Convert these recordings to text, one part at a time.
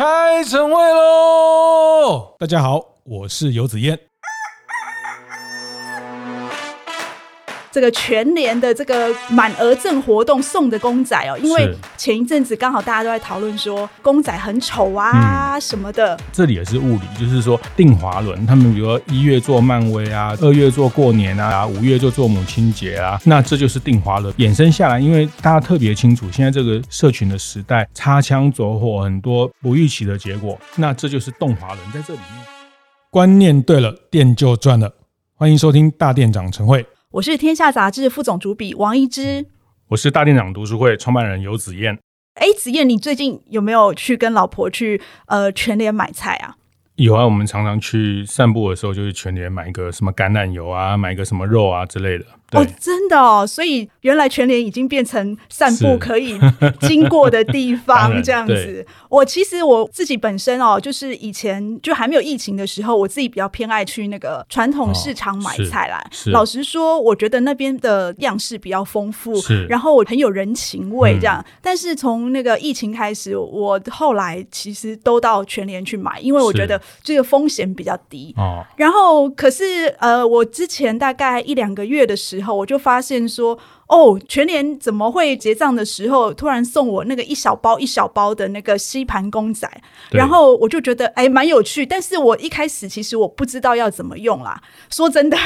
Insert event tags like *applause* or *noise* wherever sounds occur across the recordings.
开晨会喽！大家好，我是游子彦。这个全年的这个满额赠活动送的公仔哦，因为前一阵子刚好大家都在讨论说公仔很丑啊什么的。嗯、这里也是物理，就是说定滑轮，他们比如说一月做漫威啊，二月做过年啊，五月就做母亲节啊，那这就是定滑轮衍生下来。因为大家特别清楚，现在这个社群的时代，擦枪走火，很多不预期的结果，那这就是动滑轮在这里面。观念对了，店就赚了。欢迎收听大店长晨会。我是天下杂志副总主笔王一之，我是大店长读书会创办人游子燕。哎，子燕，你最近有没有去跟老婆去呃全联买菜啊？有啊，我们常常去散步的时候，就是全联买一个什么橄榄油啊，买一个什么肉啊之类的。哦，真的哦，所以原来全联已经变成散步可以经过的地方，*laughs* 这样子。我其实我自己本身哦，就是以前就还没有疫情的时候，我自己比较偏爱去那个传统市场买菜啦。哦、老实说，我觉得那边的样式比较丰富，然后我很有人情味这样。嗯、但是从那个疫情开始，我后来其实都到全联去买，因为我觉得这个风险比较低。哦，然后可是呃，我之前大概一两个月的时候。后我就发现说，哦，全年怎么会结账的时候突然送我那个一小包一小包的那个吸盘公仔？然后我就觉得哎，蛮有趣。但是我一开始其实我不知道要怎么用啦。说真的，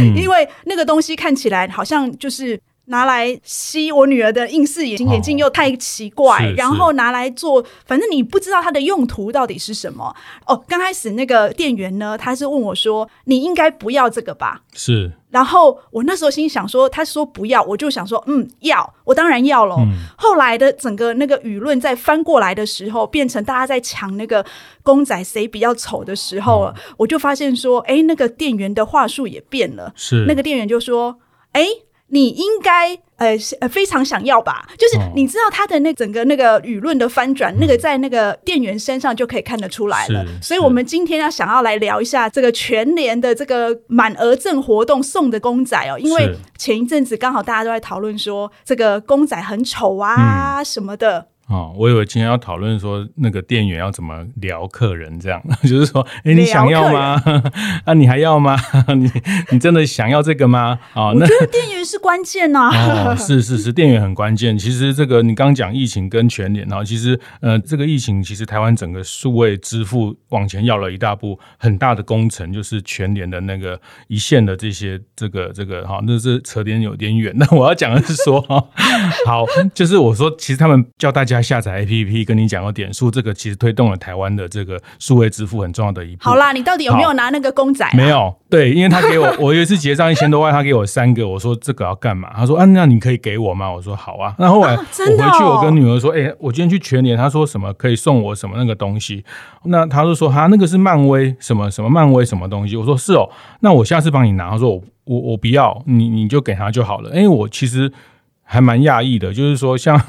嗯、*laughs* 因为那个东西看起来好像就是。拿来吸我女儿的硬式眼镜，眼镜又太奇怪，然后拿来做，反正你不知道它的用途到底是什么。哦，刚开始那个店员呢，他是问我说：“你应该不要这个吧？”是。然后我那时候心想说：“他说不要，我就想说，嗯，要，我当然要喽。嗯”后来的整个那个舆论在翻过来的时候，变成大家在抢那个公仔谁比较丑的时候，嗯、我就发现说：“哎，那个店员的话术也变了。”是。那个店员就说：“哎。”你应该呃呃非常想要吧？就是你知道他的那整个那个舆论的翻转，嗯、那个在那个店员身上就可以看得出来了。所以，我们今天要想要来聊一下这个全联的这个满额赠活动送的公仔哦，因为前一阵子刚好大家都在讨论说这个公仔很丑啊什么的。嗯哦，我以为今天要讨论说那个店员要怎么聊客人，这样 *laughs* 就是说，哎、欸，你想要吗？*laughs* 啊，你还要吗？*laughs* 你你真的想要这个吗？哦，我觉得店员是关键呐、啊哦。是是是，店员很关键。其实这个你刚讲疫情跟全年，然后其实呃，这个疫情其实台湾整个数位支付往前要了一大步，很大的工程就是全年的那个一线的这些这个这个哈，那是扯点有点远。那我要讲的是说，好，就是我说其实他们叫大家。下载 APP 跟你讲个点数，这个其实推动了台湾的这个数位支付很重要的一步。好啦，你到底有没有拿那个公仔啊？没有，对，因为他给我，*laughs* 我有一次结账一千多万，他给我三个，我说这个要干嘛？他说啊，那你可以给我吗？我说好啊。那后来我回去，我跟女儿说，哎、欸，我今天去全年，他说什么可以送我什么那个东西？那他就说他那个是漫威什么什么漫威什么东西？我说是哦，那我下次帮你拿。他说我我我不要，你你就给他就好了。因为我其实。还蛮讶异的，就是说像，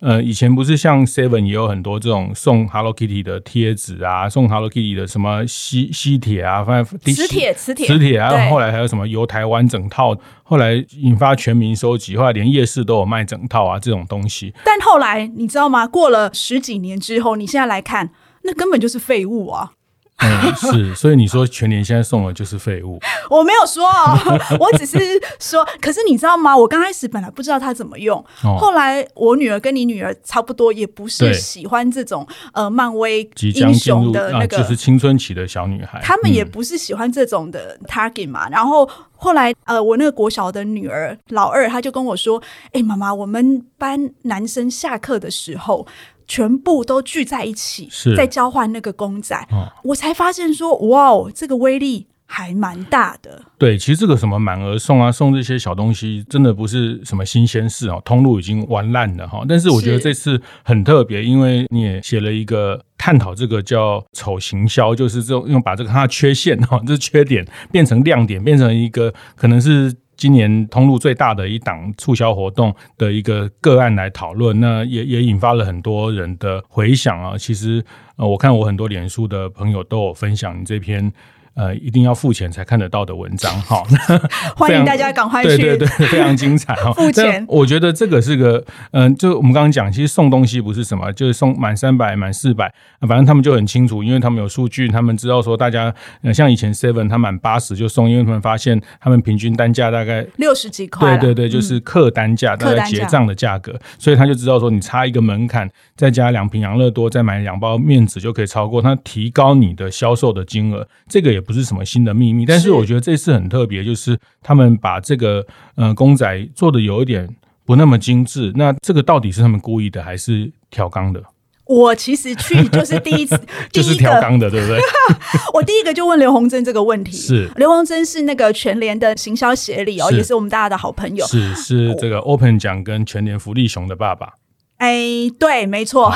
呃，以前不是像 Seven 也有很多这种送 Hello Kitty 的贴纸啊，送 Hello Kitty 的什么吸吸铁啊，反正磁铁磁铁磁铁啊，后来还有什么由台湾整套，后来引发全民收集，后来连夜市都有卖整套啊这种东西。但后来你知道吗？过了十几年之后，你现在来看，那根本就是废物啊。嗯，是，所以你说全年现在送的就是废物？*laughs* 我没有说哦，*laughs* 我只是说，可是你知道吗？我刚开始本来不知道它怎么用，哦、后来我女儿跟你女儿差不多，也不是喜欢这种呃漫威英雄的那个，啊、就是青春期的小女孩，他们也不是喜欢这种的 target 嘛。嗯、然后后来呃，我那个国小的女儿老二，她就跟我说：“哎、欸，妈妈，我们班男生下课的时候。”全部都聚在一起，是在交换那个公仔，哦、我才发现说，哇哦，这个威力还蛮大的。对，其实这个什么满额送啊，送这些小东西，真的不是什么新鲜事哦，通路已经玩烂了哈。但是我觉得这次很特别，因为你也写了一个探讨这个叫丑行销，就是这种用把这个它的缺陷哈，这缺点变成亮点，变成一个可能是。今年通路最大的一档促销活动的一个个案来讨论，那也也引发了很多人的回想啊。其实呃，我看我很多脸书的朋友都有分享这篇呃一定要付钱才看得到的文章哈。*laughs* 欢迎大家赶快去，对对对，非常精彩哈。*laughs* 付钱，我觉得这个是个嗯、呃，就我们刚刚讲，其实送东西不是什么，就是送满三百满四百，反正他们就很清楚，因为他们有数据，他们知道说大家像以前 Seven 他满八十就送，因为他们发现他们平均单价大概六十几块，对对对，就是客单价，大概结账的价格，所以他就知道说你差一个门槛，再加两瓶养乐多，再买两包面纸就可以超过，他提高你的销售的金额，这个也不是什么新的秘密，但是我觉得这次很特别，就是他们把这个呃公仔做的有一点不那么精致，那这个到底是他们故意的还是调缸的？我其实去就是第一次，*laughs* 就是调缸的，对不对？*laughs* 我第一个就问刘洪珍这个问题。是刘洪珍是那个全联的行销协理哦，也是我们大家的好朋友。是是这个 Open 奖跟全联福利熊的爸爸。哎，对，没错。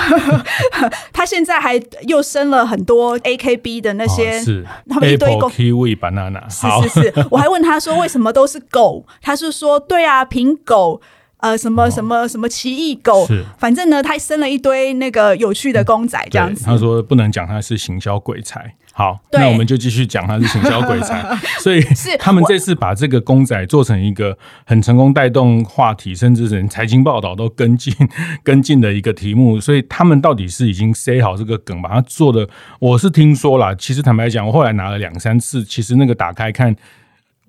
*laughs* 他现在还又生了很多 AKB 的那些，是他们一堆狗 Kiwi Banana。是是是，我还问他说为什么都是狗，他是说对啊，苹狗。呃，什么什么什么奇异狗，是反正呢，他生了一堆那个有趣的公仔，这样子。他说不能讲他是行销鬼才，好，那我们就继续讲他是行销鬼才。*laughs* 所以是 *laughs* 他们这次把这个公仔做成一个很成功带动话题，甚至是财经报道都跟进 *laughs* 跟进的一个题目。所以他们到底是已经塞好这个梗，把它做的，我是听说啦，其实坦白讲，我后来拿了两三次，其实那个打开看。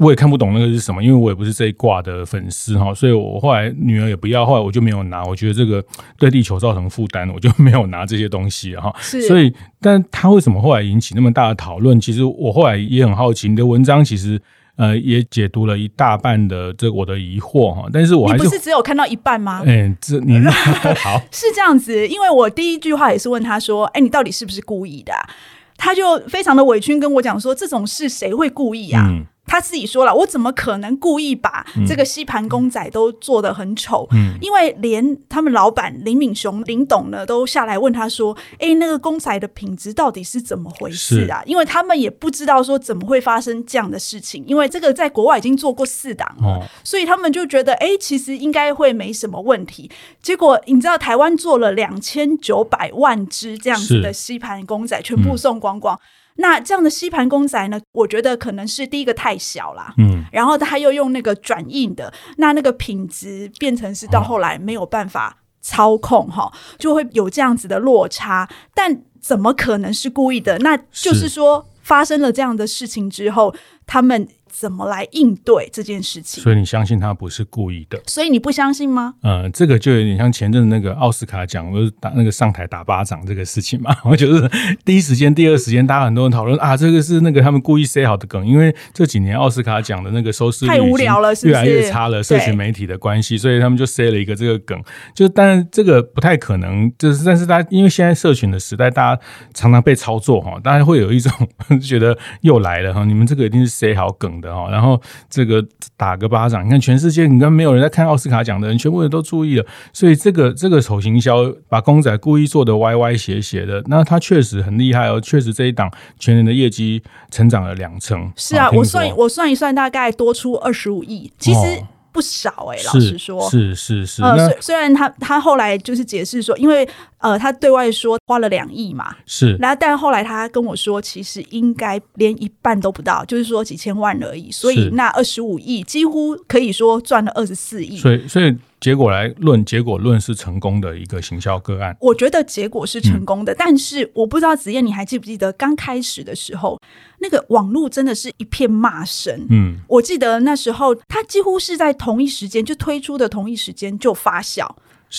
我也看不懂那个是什么，因为我也不是这一挂的粉丝哈，所以我后来女儿也不要，后来我就没有拿。我觉得这个 *tsk* 对地球造成负担，我就没有拿这些东西哈。是，所以，但他为什么后来引起那么大的讨论？其实我后来也很好奇。你的文章其实呃也解读了一大半的这我的疑惑哈，但是我还是你不是只有看到一半吗？*laughs* 哎、欸，这你 *laughs* 好是这样子，因为我第一句话也是问他说：“哎、欸，你到底是不是故意的、啊？”他就非常的委屈跟我讲说：“这种事谁会故意啊？”嗯他自己说了，我怎么可能故意把这个吸盘公仔都做得很丑？嗯，因为连他们老板林敏雄林董呢都下来问他说：“哎，那个公仔的品质到底是怎么回事啊？”因为他们也不知道说怎么会发生这样的事情，因为这个在国外已经做过四档了，哦、所以他们就觉得哎，其实应该会没什么问题。结果你知道，台湾做了两千九百万只这样子的吸盘公仔，全部送光光。那这样的吸盘公仔呢？我觉得可能是第一个太小啦，嗯，然后他又用那个转印的，那那个品质变成是到后来没有办法操控哈，哦，就会有这样子的落差。但怎么可能是故意的？那就是说发生了这样的事情之后，他们。怎么来应对这件事情？所以你相信他不是故意的？所以你不相信吗？呃，这个就有点像前阵子那个奥斯卡奖，就是打那个上台打巴掌这个事情嘛。*laughs* 我就是第一时间、第二时间，大家很多人讨论啊，这个是那个他们故意塞好的梗，因为这几年奥斯卡奖的那个收视率太无聊了，越来越差了，社群媒体的关系，所以他们就塞了一个这个梗。就但是这个不太可能，就是但是大家因为现在社群的时代，大家常常被操作哈，大家会有一种 *laughs* 觉得又来了哈，你们这个一定是塞好梗的哈，然后这个打个巴掌，你看全世界，你看没有人在看奥斯卡奖的人，全部人都注意了，所以这个这个丑行销把公仔故意做的歪歪斜斜的，那他确实很厉害哦，确实这一档全年的业绩成长了两成。是啊，我算我算一算，大概多出二十五亿，其实。哦不少哎、欸，老实说，是是是。呃，虽虽然他他后来就是解释说，因为呃，他对外说花了两亿嘛，是。然后，但后来他跟我说，其实应该连一半都不到，就是说几千万而已。所以那二十五亿几乎可以说赚了二十四亿。所以，所以。结果来论，结果论是成功的一个行销个案。我觉得结果是成功的，嗯、但是我不知道子燕，你还记不记得刚开始的时候，那个网络真的是一片骂声。嗯，我记得那时候，他几乎是在同一时间就推出的同一时间就发酵。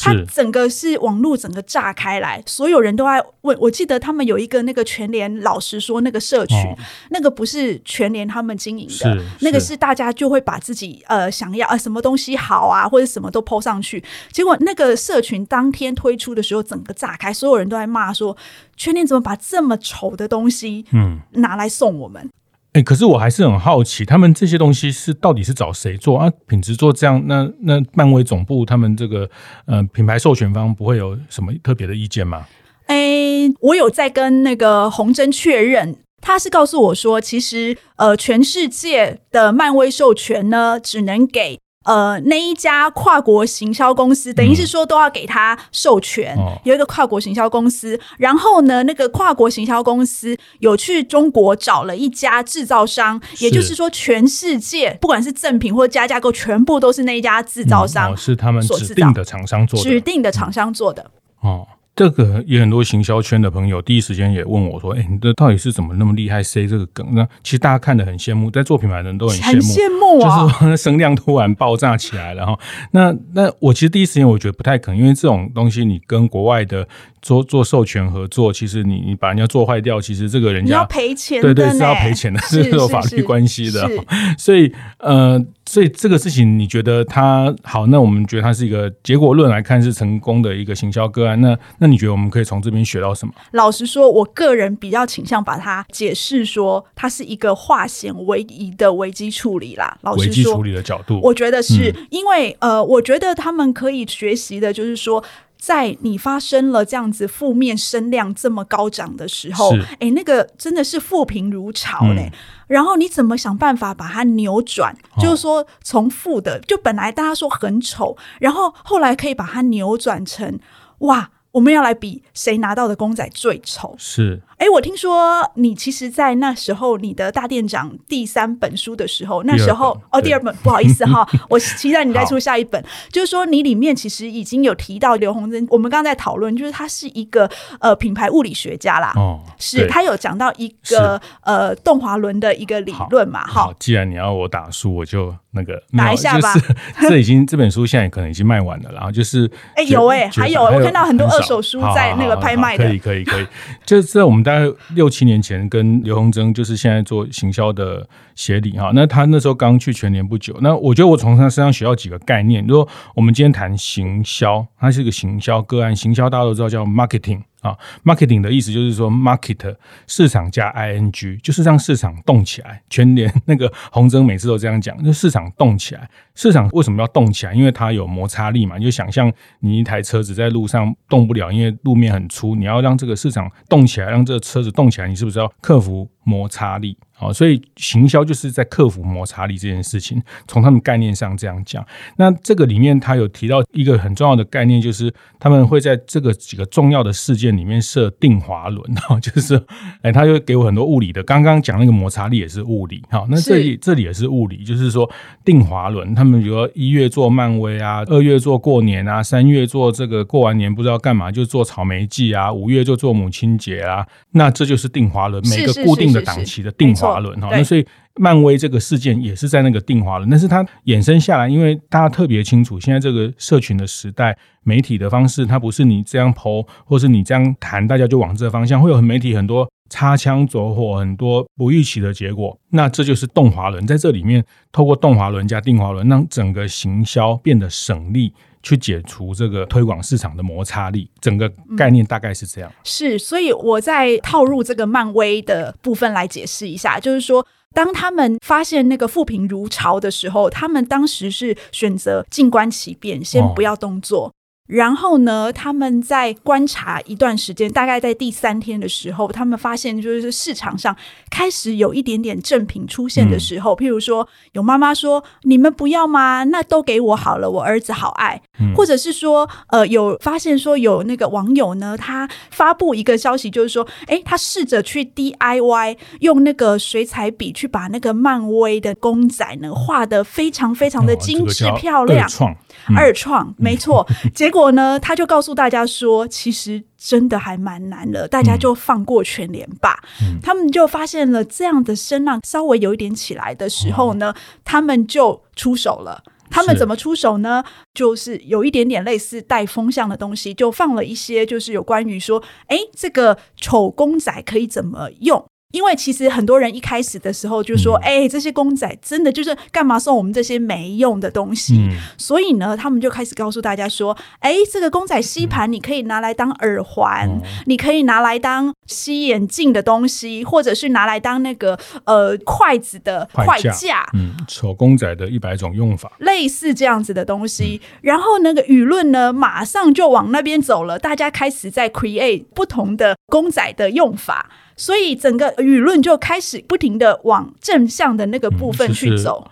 它整个是网络整个炸开来，所有人都在问。我记得他们有一个那个全联，老实说，那个社群，哦、那个不是全联他们经营的，那个是大家就会把自己呃想要啊什么东西好啊，或者什么都 po 上去。结果那个社群当天推出的时候，整个炸开，所有人都在骂说，全联怎么把这么丑的东西嗯拿来送我们。哎、可是我还是很好奇，他们这些东西是到底是找谁做啊？品质做这样，那那漫威总部他们这个呃品牌授权方不会有什么特别的意见吗？哎、我有在跟那个洪真确认，他是告诉我说，其实呃全世界的漫威授权呢，只能给呃，那一家跨国行销公司，等于是说都要给他授权，嗯、有一个跨国行销公司。然后呢，那个跨国行销公司有去中国找了一家制造商，也就是说，全世界不管是正品或加价购，全部都是那一家制造商、嗯哦，是他们指定的厂商做的，指定的厂商做的。嗯、哦。这个也很多行销圈的朋友第一时间也问我说：“哎，你这到底是怎么那么厉害塞这个梗那？”其实大家看的很羡慕，在做品牌的人都很羡慕，羡慕啊！就是说声量突然爆炸起来了哈。那那我其实第一时间我觉得不太可能，因为这种东西你跟国外的。做做授权合作，其实你你把人家做坏掉，其实这个人家要赔钱，对对是要赔钱的，*laughs* 是有法律关系的。所以呃，所以这个事情你觉得它好？那我们觉得它是一个结果论来看是成功的一个行销个案。那那你觉得我们可以从这边学到什么？老实说，我个人比较倾向把它解释说，它是一个化险为夷的危机处理啦。老实说，危机处理的角度，我觉得是、嗯、因为呃，我觉得他们可以学习的就是说。在你发生了这样子负面声量这么高涨的时候，哎，那个真的是负评如潮嘞。嗯、然后你怎么想办法把它扭转？哦、就是说，从负的，就本来大家说很丑，然后后来可以把它扭转成哇。我们要来比谁拿到的公仔最丑？是，哎，我听说你其实，在那时候你的大店长第三本书的时候，那时候哦，第二本不好意思哈，*laughs* 我期待你再出下一本。就是说，你里面其实已经有提到刘洪珍，我们刚刚在讨论，就是他是一个呃品牌物理学家啦，哦，是他有讲到一个呃动滑轮的一个理论嘛，好，既然你要我打书，我就。那个打一下吧，*laughs* 这已经这本书现在可能已经卖完了，然后就是哎有哎还有我看到很多二手书在那个拍卖的，可以可以可以，就是在我们大概六七年前跟刘洪征就是现在做行销的协理哈，那他那时候刚去全年不久，那我觉得我从他身上学到几个概念，如果我们今天谈行销，它是一个行销个案，行销大家都知道叫 marketing。啊，marketing 的意思就是说，market 市场加 ing，就是让市场动起来。全年那个洪增每次都这样讲，就市场动起来。市场为什么要动起来？因为它有摩擦力嘛。你就想象你一台车子在路上动不了，因为路面很粗。你要让这个市场动起来，让这个车子动起来，你是不是要克服摩擦力？好，所以行销就是在克服摩擦力这件事情。从他们概念上这样讲，那这个里面他有提到一个很重要的概念，就是他们会在这个几个重要的事件里面设定滑轮。哈，*laughs* 就是哎，他就给我很多物理的。刚刚讲那个摩擦力也是物理。哈，那这里这里也是物理，就是说定滑轮。他们比如说一月做漫威啊，二月做过年啊，三月做这个过完年不知道干嘛就做草莓季啊，五月就做母亲节啊。那这就是定滑轮，每个固定的档期的定滑。滑轮哈，那所以漫威这个事件也是在那个定滑轮，但是它衍生下来，因为大家特别清楚，现在这个社群的时代，媒体的方式，它不是你这样 po，或是你这样谈，大家就往这个方向，会有媒体很多擦枪走火，很多不预期的结果。那这就是动滑轮，在这里面透过动滑轮加定滑轮，让整个行销变得省力。去解除这个推广市场的摩擦力，整个概念大概是这样。嗯、是，所以我再套入这个漫威的部分来解释一下，就是说，当他们发现那个负评如潮的时候，他们当时是选择静观其变，先不要动作。哦然后呢，他们在观察一段时间，大概在第三天的时候，他们发现就是市场上开始有一点点正品出现的时候，嗯、譬如说有妈妈说：“你们不要吗？那都给我好了，我儿子好爱。嗯”或者是说，呃，有发现说有那个网友呢，他发布一个消息，就是说，哎，他试着去 DIY 用那个水彩笔去把那个漫威的公仔呢画得非常非常的精致漂亮。哦二创、嗯、没错，*laughs* 结果呢，他就告诉大家说，其实真的还蛮难的，大家就放过全联吧。嗯、他们就发现了这样的声浪稍微有一点起来的时候呢，哦、他们就出手了。他们怎么出手呢？是就是有一点点类似带风向的东西，就放了一些，就是有关于说，哎，这个丑公仔可以怎么用。因为其实很多人一开始的时候就说：“哎、嗯欸，这些公仔真的就是干嘛送我们这些没用的东西？”嗯、所以呢，他们就开始告诉大家说：“哎、欸，这个公仔吸盘你可以拿来当耳环，嗯、你可以拿来当吸眼镜的东西，或者是拿来当那个呃筷子的筷架。”嗯，丑公仔的一百种用法，类似这样子的东西。嗯、然后那个舆论呢，马上就往那边走了，大家开始在 create 不同的公仔的用法。所以整个舆论就开始不停的往正向的那个部分去走。嗯、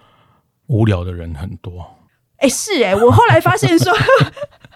无聊的人很多，哎，是哎，我后来发现说。*laughs*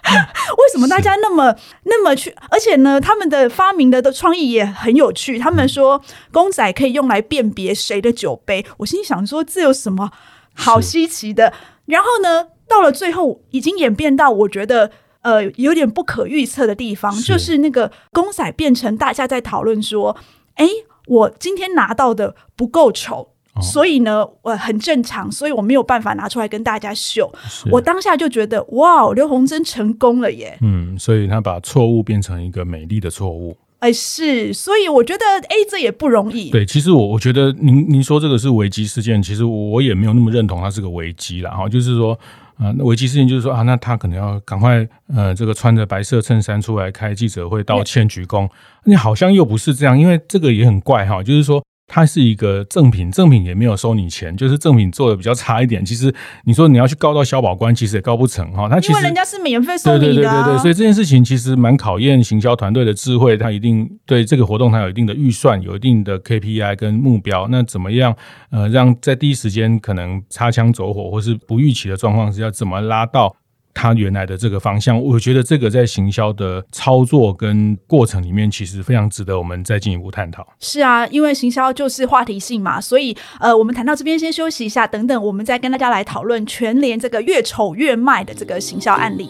为什么大家那么那么去？而且呢，他们的发明的的创意也很有趣。他们说公仔可以用来辨别谁的酒杯，我心里想说这有什么好稀奇的？然后呢，到了最后已经演变到我觉得呃有点不可预测的地方，是就是那个公仔变成大家在讨论说，哎，我今天拿到的不够丑。所以呢，我很正常，所以我没有办法拿出来跟大家秀。我当下就觉得，哇，刘洪珍成功了耶！嗯，所以他把错误变成一个美丽的错误。哎，是，所以我觉得，哎，这也不容易。对，其实我我觉得您您说这个是危机事件，其实我也没有那么认同它是个危机啦。哈。就是说，啊、呃，那危机事件就是说啊，那他可能要赶快呃，这个穿着白色衬衫出来开记者会道歉鞠躬。你好像又不是这样，因为这个也很怪哈，就是说。它是一个赠品，赠品也没有收你钱，就是赠品做的比较差一点。其实你说你要去告到消保官，其实也告不成哈。他其实因为人家是免费送你的，啊，对对对对对，所以这件事情其实蛮考验行销团队的智慧。他一定对这个活动，他有一定的预算，有一定的 KPI 跟目标。那怎么样呃，让在第一时间可能擦枪走火或是不预期的状况是要怎么拉到？他原来的这个方向，我觉得这个在行销的操作跟过程里面，其实非常值得我们再进一步探讨。是啊，因为行销就是话题性嘛，所以呃，我们谈到这边先休息一下，等等我们再跟大家来讨论全联这个越丑越卖的这个行销案例。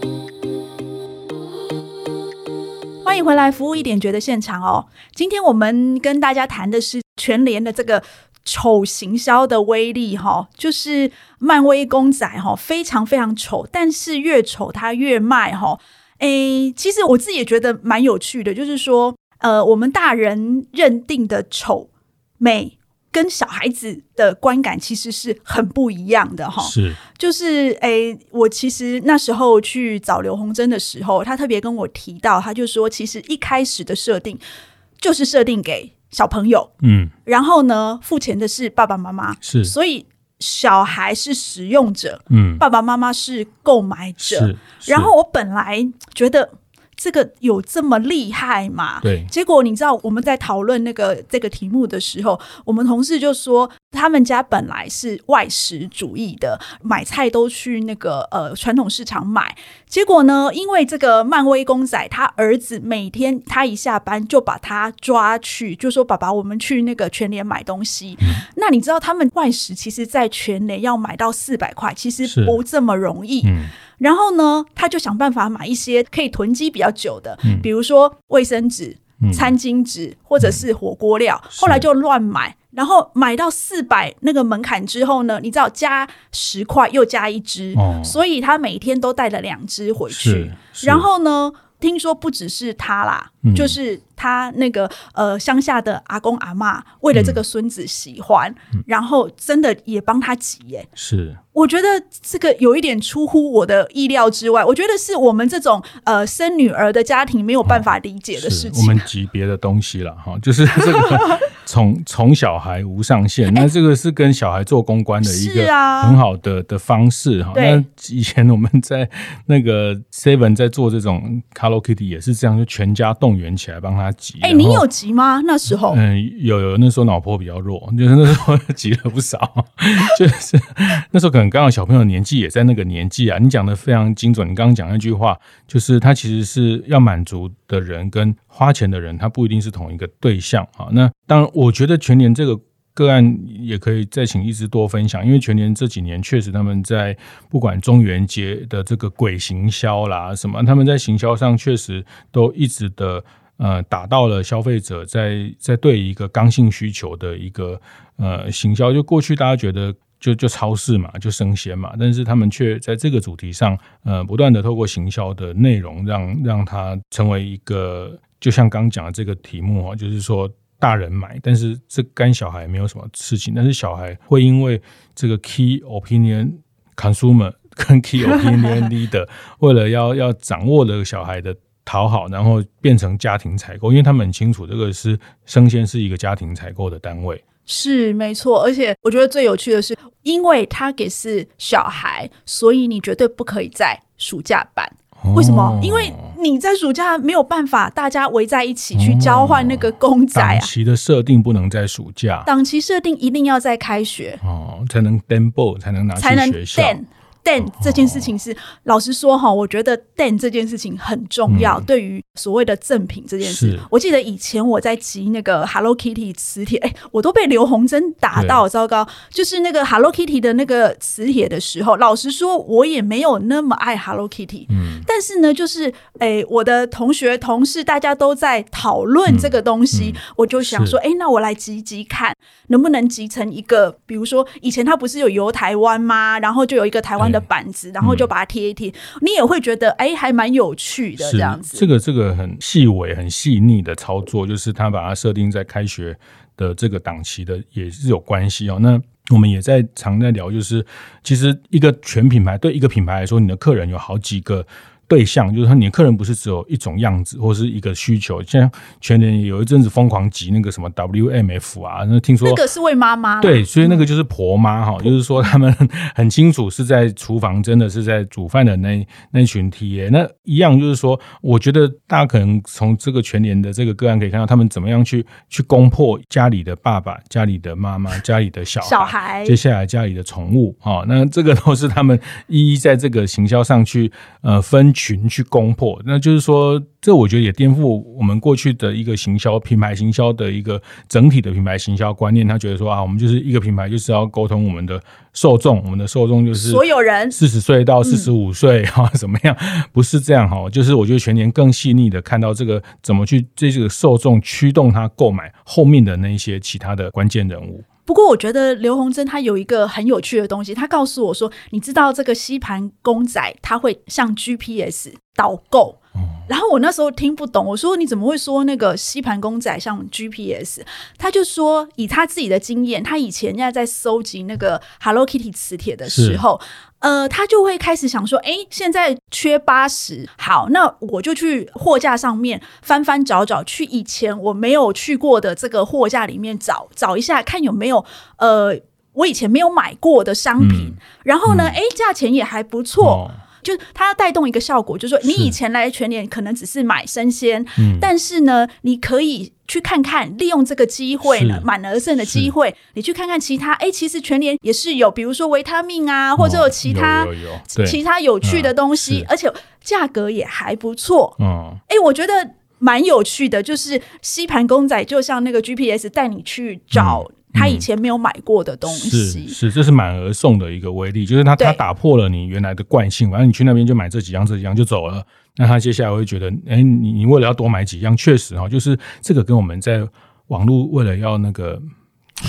欢迎回来，服务一点觉得现场哦。今天我们跟大家谈的是全联的这个。丑行销的威力，哈，就是漫威公仔，哈，非常非常丑，但是越丑它越卖，哈。诶，其实我自己也觉得蛮有趣的，就是说，呃，我们大人认定的丑美跟小孩子的观感其实是很不一样的，哈。是，就是，诶，我其实那时候去找刘洪珍的时候，他特别跟我提到，他就说，其实一开始的设定就是设定给。小朋友，嗯，然后呢，付钱的是爸爸妈妈，是，所以小孩是使用者，嗯，爸爸妈妈是购买者，然后我本来觉得。这个有这么厉害吗？对。结果你知道我们在讨论那个这个题目的时候，我们同事就说他们家本来是外食主义的，买菜都去那个呃传统市场买。结果呢，因为这个漫威公仔，他儿子每天他一下班就把他抓去，就说爸爸，我们去那个全联买东西。嗯、那你知道他们外食其实，在全联要买到四百块，其实不这么容易。嗯。然后呢，他就想办法买一些可以囤积比较久的，嗯、比如说卫生纸、嗯、餐巾纸或者是火锅料。嗯、后来就乱买，然后买到四百那个门槛之后呢，你知道加十块又加一支，哦、所以他每天都带了两支回去。然后呢，听说不只是他啦，嗯、就是。他那个呃乡下的阿公阿妈为了这个孙子喜欢，嗯、然后真的也帮他急耶。是，我觉得这个有一点出乎我的意料之外。我觉得是我们这种呃生女儿的家庭没有办法理解的事情。我们级别的东西了哈，就是这个 *laughs* 宠宠小孩无上限。那这个是跟小孩做公关的一个很好的的方式哈。那以前我们在那个 Seven 在做这种 Hello Kitty 也是这样，就全家动员起来帮他。哎，你有急吗？那时候，嗯，有有，那时候脑波比较弱，就是那时候 *laughs* 急了不少，*laughs* 就是那时候可能刚好小朋友年纪也在那个年纪啊。你讲的非常精准，你刚刚讲那句话，就是他其实是要满足的人跟花钱的人，他不一定是同一个对象啊。那当然，我觉得全年这个个案也可以再请一直多分享，因为全年这几年确实他们在不管中元节的这个鬼行销啦什么，他们在行销上确实都一直的。呃，打到了消费者在在对一个刚性需求的一个呃行销，就过去大家觉得就就超市嘛，就生鲜嘛，但是他们却在这个主题上，呃，不断的透过行销的内容让，让让它成为一个，就像刚讲的这个题目啊，就是说大人买，但是这跟小孩没有什么事情，但是小孩会因为这个 key opinion consumer *laughs* 跟 key opinion leader *laughs* 为了要要掌握这个小孩的。讨好，然后变成家庭采购，因为他们很清楚这个是生鲜是一个家庭采购的单位，是没错。而且我觉得最有趣的是，因为他给是小孩，所以你绝对不可以在暑假办。哦、为什么？因为你在暑假没有办法，大家围在一起去交换那个公仔啊。档期的设定不能在暑假，档期设定一定要在开学哦，才能 demo 才能拿去学校。但这件事情是，哦、老实说哈，我觉得但这件事情很重要。嗯、对于所谓的赠品这件事，我记得以前我在集那个 Hello Kitty 磁铁，哎，我都被刘洪珍打到，糟糕！就是那个 Hello Kitty 的那个磁铁的时候，老实说，我也没有那么爱 Hello Kitty。嗯，但是呢，就是哎，我的同学同事大家都在讨论这个东西，嗯嗯、我就想说，哎是，那我来集集看，能不能集成一个，比如说以前他不是有游台湾吗？然后就有一个台湾。的板子，然后就把它贴一贴，嗯、你也会觉得哎，还蛮有趣的这样子。这个这个很细微、很细腻的操作，就是他把它设定在开学的这个档期的，也是有关系哦。那我们也在常在聊，就是其实一个全品牌对一个品牌来说，你的客人有好几个。对象就是说，你的客人不是只有一种样子或是一个需求。像全年有一阵子疯狂挤那个什么 WMF 啊，那听说那个是为妈妈对，所以那个就是婆妈哈，嗯、就是说他们 *laughs* 很清楚是在厨房，真的是在煮饭的那那群 TA。那一样就是说，我觉得大家可能从这个全年的这个个案可以看到，他们怎么样去去攻破家里的爸爸、家里的妈妈、家里的小孩，小孩接下来家里的宠物啊，那这个都是他们一一在这个行销上去呃分。群去攻破，那就是说，这我觉得也颠覆我们过去的一个行销品牌行销的一个整体的品牌行销观念。他觉得说啊，我们就是一个品牌，就是要沟通我们的受众，我们的受众就是所有人，四十岁到四十五岁哈，*laughs* 怎么样？不是这样哈，就是我觉得全年更细腻的看到这个怎么去这个受众驱动他购买后面的那些其他的关键人物。不过，我觉得刘洪珍他有一个很有趣的东西，他告诉我说：“你知道这个吸盘公仔，它会像 GPS 导购。”然后我那时候听不懂，我说：“你怎么会说那个吸盘公仔像 GPS？” 他就说：“以他自己的经验，他以前在在搜集那个 Hello Kitty 磁铁的时候。”呃，他就会开始想说，哎，现在缺八十，好，那我就去货架上面翻翻找找，去以前我没有去过的这个货架里面找找一下，看有没有呃，我以前没有买过的商品。嗯、然后呢，哎、嗯，价钱也还不错。哦就它要带动一个效果，就是说你以前来全联可能只是买生鲜，嗯、但是呢，你可以去看看，利用这个机会呢，满而剩的机会，你去看看其他，哎，其实全联也是有，比如说维他命啊，或者有其他、其他有趣的东西，嗯、而且价格也还不错。嗯，哎，我觉得蛮有趣的，就是吸盘公仔，就像那个 GPS 带你去找。嗯他以前没有买过的东西，嗯、是是，这是满额送的一个威力，就是他他打破了你原来的惯性，反正你去那边就买这几样这几样就走了。那他接下来会觉得，哎、欸，你你为了要多买几样，确实哈，就是这个跟我们在网络为了要那个。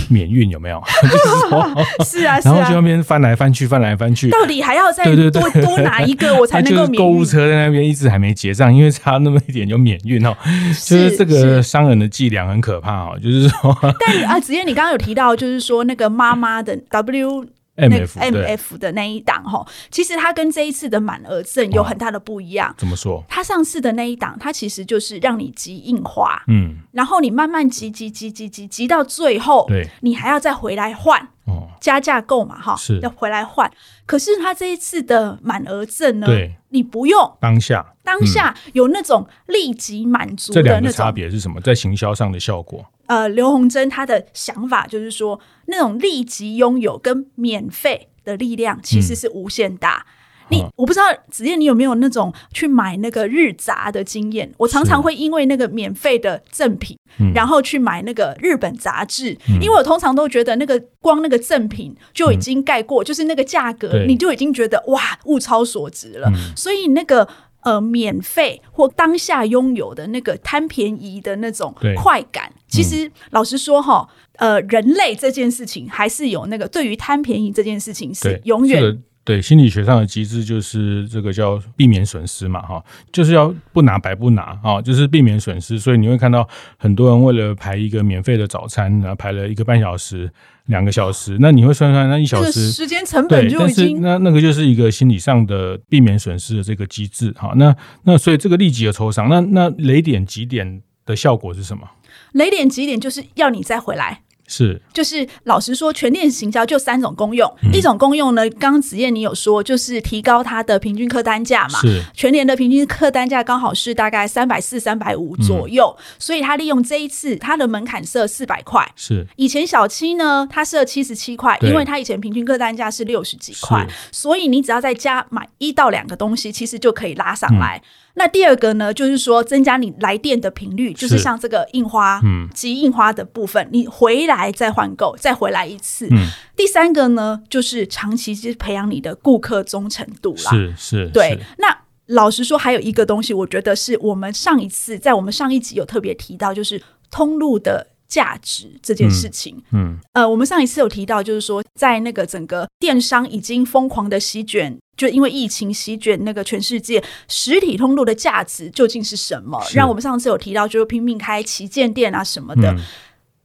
免运有没有？*laughs* 就是说，是啊，然后就那边翻来翻去，翻来翻去，到底还要再多多拿一个我才能够？*laughs* 购物车在那边一直还没结账，因为差那么一点就免运哦。就是这个商人的伎俩很可怕哦。就是说，但啊，子燕，你刚刚有提到，就是说那个妈妈的 W。M F M F 的那一档哈，其实它跟这一次的满额赠有很大的不一样。怎么说？它上次的那一档，它其实就是让你集印花，嗯，然后你慢慢集集集集集集到最后，对，你还要再回来换，哦，加价购嘛哈，是要回来换。可是它这一次的满额赠呢，对，你不用当下，当下有那种立即满足的那种。这两个差别是什么？在行销上的效果？呃，刘洪珍他的想法就是说，那种立即拥有跟免费的力量其实是无限大。嗯、你我不知道子嫣，你有没有那种去买那个日杂的经验？我常常会因为那个免费的赠品，然后去买那个日本杂志，嗯、因为我通常都觉得那个光那个赠品就已经盖过，嗯、就是那个价格，你就已经觉得哇物超所值了。嗯、所以那个。呃，免费或当下拥有的那个贪便宜的那种快感，嗯、其实老实说哈，呃，人类这件事情还是有那个对于贪便宜这件事情是永远对，心理学上的机制就是这个叫避免损失嘛哈，就是要不拿白不拿啊，就是避免损失，所以你会看到很多人为了排一个免费的早餐，然后排了一个半小时。两个小时，那你会算算那一小时时间成本就已经那那个就是一个心理上的避免损失的这个机制哈。那那所以这个立即的抽伤，那那雷点几点的效果是什么？雷点几点就是要你再回来，是，就是老实说，全店行销就三种功用。嗯、一种功用呢，刚刚子燕你有说，就是提高它的平均客单价嘛。是，全年的平均客单价刚好是大概三百四、三百五左右，嗯、所以他利用这一次，它的门槛设四百块。是，以前小七呢，它设七十七块，因为它以前平均客单价是六十几块，所以你只要再加买一到两个东西，其实就可以拉上来。嗯那第二个呢，就是说增加你来电的频率，就是像这个印花，嗯，及印花的部分，你回来再换购，再回来一次。嗯，第三个呢，就是长期去培养你的顾客忠诚度啦。是是，对。那老实说，还有一个东西，我觉得是我们上一次在我们上一集有特别提到，就是通路的。价值这件事情，嗯，嗯呃，我们上一次有提到，就是说，在那个整个电商已经疯狂的席卷，就因为疫情席卷那个全世界，实体通路的价值究竟是什么？让我们上次有提到，就是拼命开旗舰店啊什么的。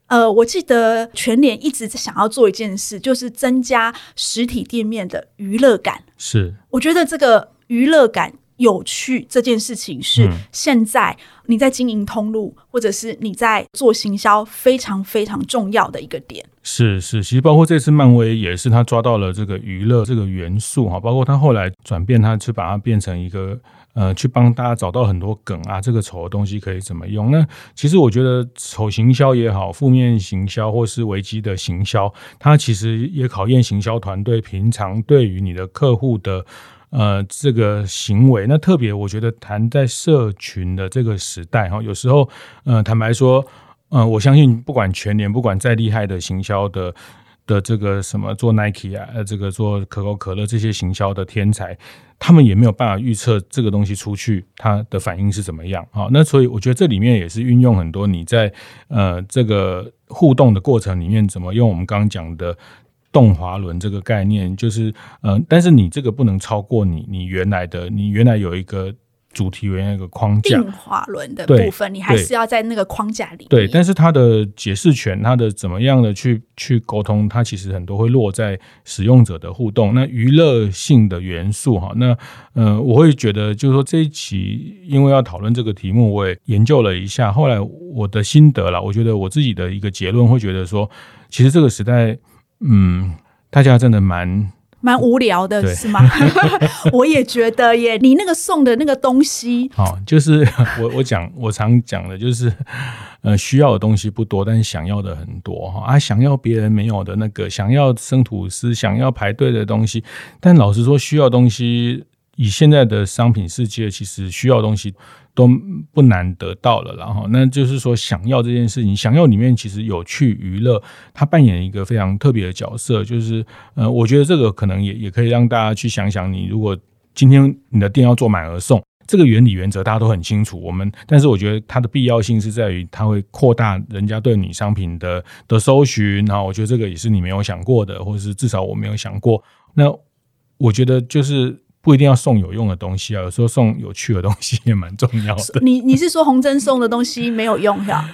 嗯、呃，我记得全联一直想要做一件事，就是增加实体店面的娱乐感。是，我觉得这个娱乐感。有趣这件事情是现在你在经营通路，嗯、或者是你在做行销非常非常重要的一个点。是是，其实包括这次漫威也是他抓到了这个娱乐这个元素哈，包括他后来转变，他去把它变成一个呃，去帮大家找到很多梗啊，这个丑的东西可以怎么用？那其实我觉得丑行销也好，负面行销或是危机的行销，它其实也考验行销团队平常对于你的客户的。呃，这个行为，那特别我觉得谈在社群的这个时代哈，有时候，呃，坦白说，呃，我相信不管全年，不管再厉害的行销的的这个什么做 Nike 啊，呃，这个做可口可乐这些行销的天才，他们也没有办法预测这个东西出去它的反应是怎么样啊。那所以我觉得这里面也是运用很多你在呃这个互动的过程里面，怎么用我们刚刚讲的。动滑轮这个概念就是，嗯、呃，但是你这个不能超过你你原来的，你原来有一个主题原来一个框架。定滑轮的部分，你还是要在那个框架里面。对，但是它的解释权，它的怎么样的去去沟通，它其实很多会落在使用者的互动。那娱乐性的元素，哈，那嗯、呃，我会觉得就是说这一期因为要讨论这个题目，我也研究了一下，后来我的心得了，我觉得我自己的一个结论会觉得说，其实这个时代。嗯，大家真的蛮蛮无聊的，是吗？*laughs* 我也觉得耶。你那个送的那个东西，好，就是 *laughs* 我我讲我常讲的，就是呃，需要的东西不多，但是想要的很多哈啊，想要别人没有的那个，想要生吐司，想要排队的东西。但老实说，需要东西，以现在的商品世界，其实需要东西。都不难得到了，然后那就是说，想要这件事情，想要里面其实有趣娱乐，它扮演一个非常特别的角色。就是呃，我觉得这个可能也也可以让大家去想想，你如果今天你的店要做满额送，*laughs* 这个原理原则大家都很清楚。我们但是我觉得它的必要性是在于，它会扩大人家对你商品的的搜寻。然后我觉得这个也是你没有想过的，或者是至少我没有想过。那我觉得就是。不一定要送有用的东西啊，有时候送有趣的东西也蛮重要的。你你是说红针送的东西没有用是吧？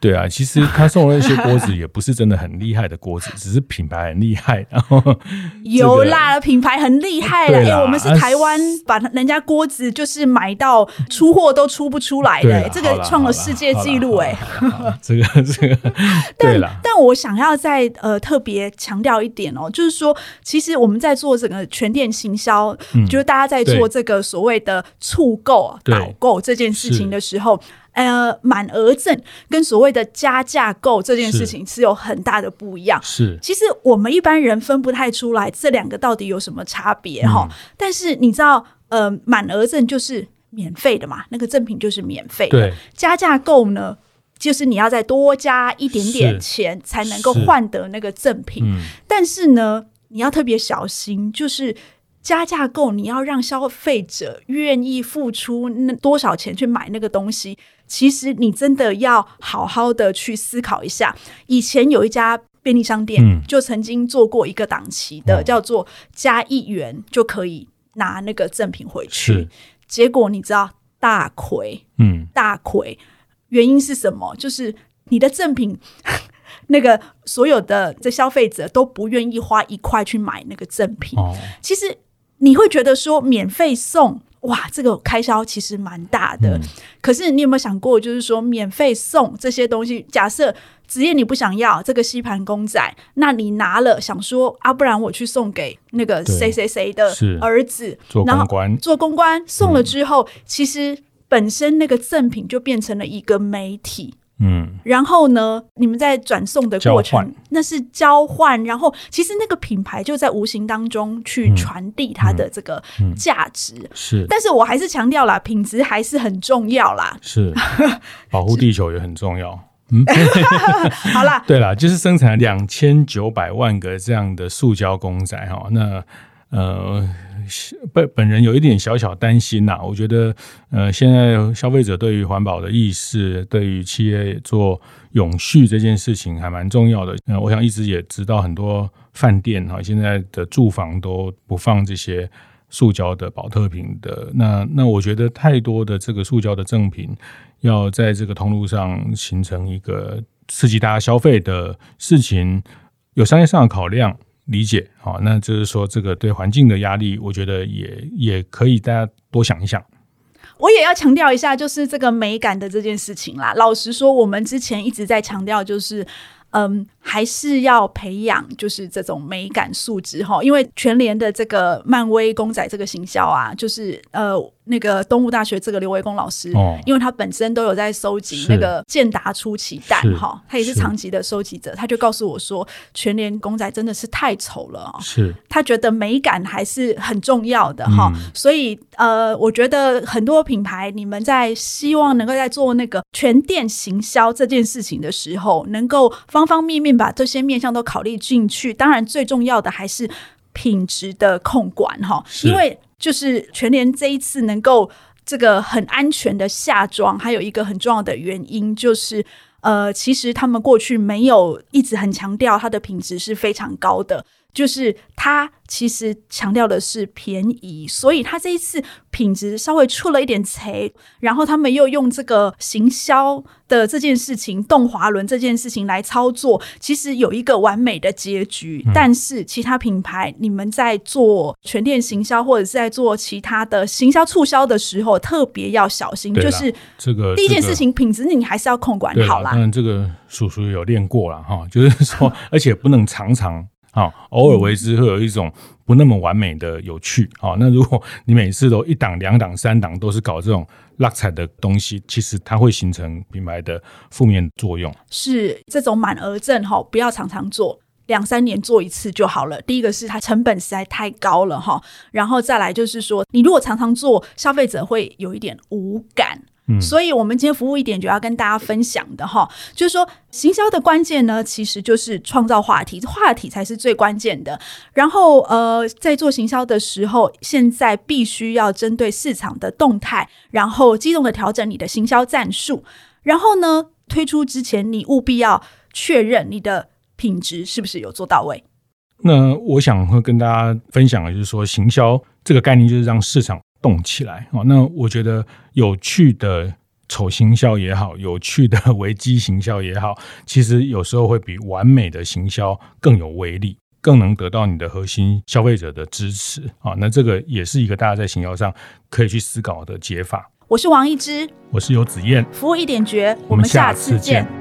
对啊，其实他送的那些锅子也不是真的很厉害的锅子，只是品牌很厉害。然后、*laughs* 这个、有啦，品牌很厉害了。哎，我们是台湾，把人家锅子就是买到出货都出不出来的，啦这个创了世界纪录。哎，这个 *laughs* 这个，对了。但我想要再呃特别强调一点哦，就是说，其实我们在做整个全店行销，嗯、就是大家在做这个所谓的促购、导购这件事情的时候。呃，满额赠跟所谓的加价购这件事情是有很大的不一样。是，其实我们一般人分不太出来这两个到底有什么差别哈。嗯、但是你知道，呃，满额赠就是免费的嘛，那个赠品就是免费的。对，加价购呢，就是你要再多加一点点钱才能够换得那个赠品。嗯、但是呢，你要特别小心，就是。加价购，你要让消费者愿意付出那多少钱去买那个东西，其实你真的要好好的去思考一下。以前有一家便利商店，嗯、就曾经做过一个档期的，哦、叫做加一元就可以拿那个赠品回去。是结果你知道大亏，嗯，大亏。原因是什么？就是你的赠品，*laughs* 那个所有的这消费者都不愿意花一块去买那个赠品。哦、其实。你会觉得说免费送哇，这个开销其实蛮大的。嗯、可是你有没有想过，就是说免费送这些东西？假设职业你不想要这个吸盘公仔，那你拿了想说啊，不然我去送给那个谁谁谁的儿子，做公关，做公关送了之后，嗯、其实本身那个赠品就变成了一个媒体。嗯，然后呢，你们在转送的过程，那是交换，然后其实那个品牌就在无形当中去传递它的这个价值。嗯嗯嗯、是，但是我还是强调啦，品质还是很重要啦。是，*laughs* 保护地球也很重要。嗯，*laughs* 好啦，*laughs* 对啦，就是生产两千九百万个这样的塑胶公仔哈，那呃。本本人有一点小小担心呐，我觉得，呃，现在消费者对于环保的意识，对于企业做永续这件事情还蛮重要的。呃，我想一直也知道很多饭店哈，现在的住房都不放这些塑胶的保特瓶的。那那我觉得太多的这个塑胶的赠品，要在这个通路上形成一个刺激大家消费的事情，有商业上的考量。理解，好，那就是说，这个对环境的压力，我觉得也也可以大家多想一想。我也要强调一下，就是这个美感的这件事情啦。老实说，我们之前一直在强调，就是。嗯，还是要培养就是这种美感素质哈，因为全联的这个漫威公仔这个行销啊，就是呃那个东吴大学这个刘维公老师，哦，因为他本身都有在收集那个健达出奇蛋哈，他也是长期的收集者，他就告诉我说，全联公仔真的是太丑了，是，他觉得美感还是很重要的哈，嗯，所以呃，我觉得很多品牌你们在希望能够在做那个全店行销这件事情的时候，能够方方面面把这些面向都考虑进去，当然最重要的还是品质的控管哈，因为就是全联这一次能够这个很安全的下装，还有一个很重要的原因就是，呃，其实他们过去没有一直很强调它的品质是非常高的。就是它其实强调的是便宜，所以它这一次品质稍微出了一点贼，然后他们又用这个行销的这件事情，动滑轮这件事情来操作，其实有一个完美的结局。嗯、但是其他品牌，你们在做全店行销或者是在做其他的行销促销的时候，特别要小心。就是这个第一件事情，品质你还是要控管好啦。嗯，这个叔叔有练过了哈，就是说，*laughs* 而且不能常常。好，偶尔为之会有一种不那么完美的有趣。好，那如果你每次都一档、两档、三档都是搞这种落彩的东西，其实它会形成品牌的负面作用。是这种满额赠哈，不要常常做，两三年做一次就好了。第一个是它成本实在太高了哈，然后再来就是说，你如果常常做，消费者会有一点无感。所以，我们今天服务一点就要跟大家分享的哈，就是说，行销的关键呢，其实就是创造话题，话题才是最关键的。然后，呃，在做行销的时候，现在必须要针对市场的动态，然后机动的调整你的行销战术。然后呢，推出之前，你务必要确认你的品质是不是有做到位。那我想会跟大家分享的就是说，行销这个概念就是让市场。动起来哦！那我觉得有趣的丑行销也好，有趣的危机行销也好，其实有时候会比完美的行销更有威力，更能得到你的核心消费者的支持啊！那这个也是一个大家在行销上可以去思考的解法。我是王一之，我是游子燕，服务一点绝，我们下次见。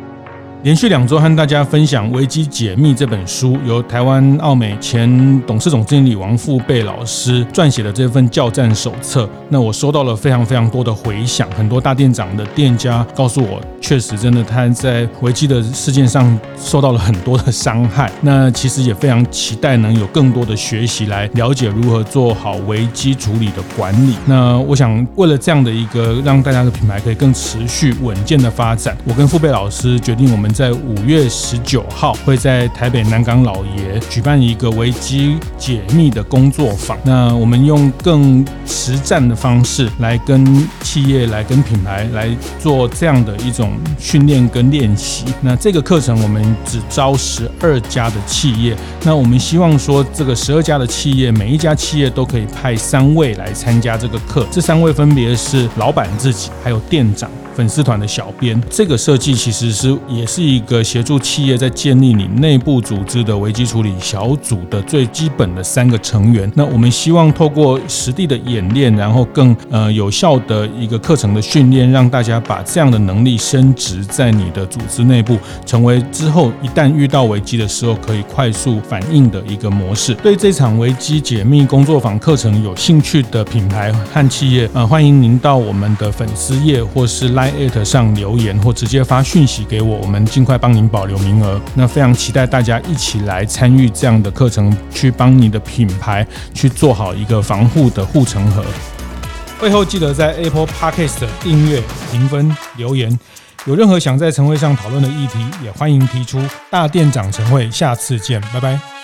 连续两周和大家分享《危机解密》这本书，由台湾奥美前董事总经理王富贝老师撰写的这份教战手册。那我收到了非常非常多的回响，很多大店长的店家告诉我，确实真的他在危机的事件上受到了很多的伤害。那其实也非常期待能有更多的学习来了解如何做好危机处理的管理。那我想为了这样的一个让大家的品牌可以更持续稳健的发展，我跟富贝老师决定我们。在五月十九号，会在台北南港老爷举办一个危机解密的工作坊。那我们用更实战的方式来跟企业、来跟品牌来做这样的一种训练跟练习。那这个课程我们只招十二家的企业。那我们希望说，这个十二家的企业，每一家企业都可以派三位来参加这个课。这三位分别是老板自己，还有店长。粉丝团的小编。这个设计其实是也是一个协助企业在建立你内部组织的危机处理小组的最基本的三个成员。那我们希望透过实地的演练，然后更呃有效的一个课程的训练，让大家把这样的能力升值在你的组织内部，成为之后一旦遇到危机的时候可以快速反应的一个模式。对这场危机解密工作坊课程有兴趣的品牌和企业，呃，欢迎您到我们的粉丝页或是 Line@ 上留言，或直接发讯息给我，我们尽快帮您保留名额。那非常期待大家一起来参与这样的课程，去帮你的品牌去做好一个防护的护城河。会后记得在 Apple Podcast 订阅、评分、留言。有任何想在晨会上讨论的议题，也欢迎提出。大店长晨会，下次见，拜拜。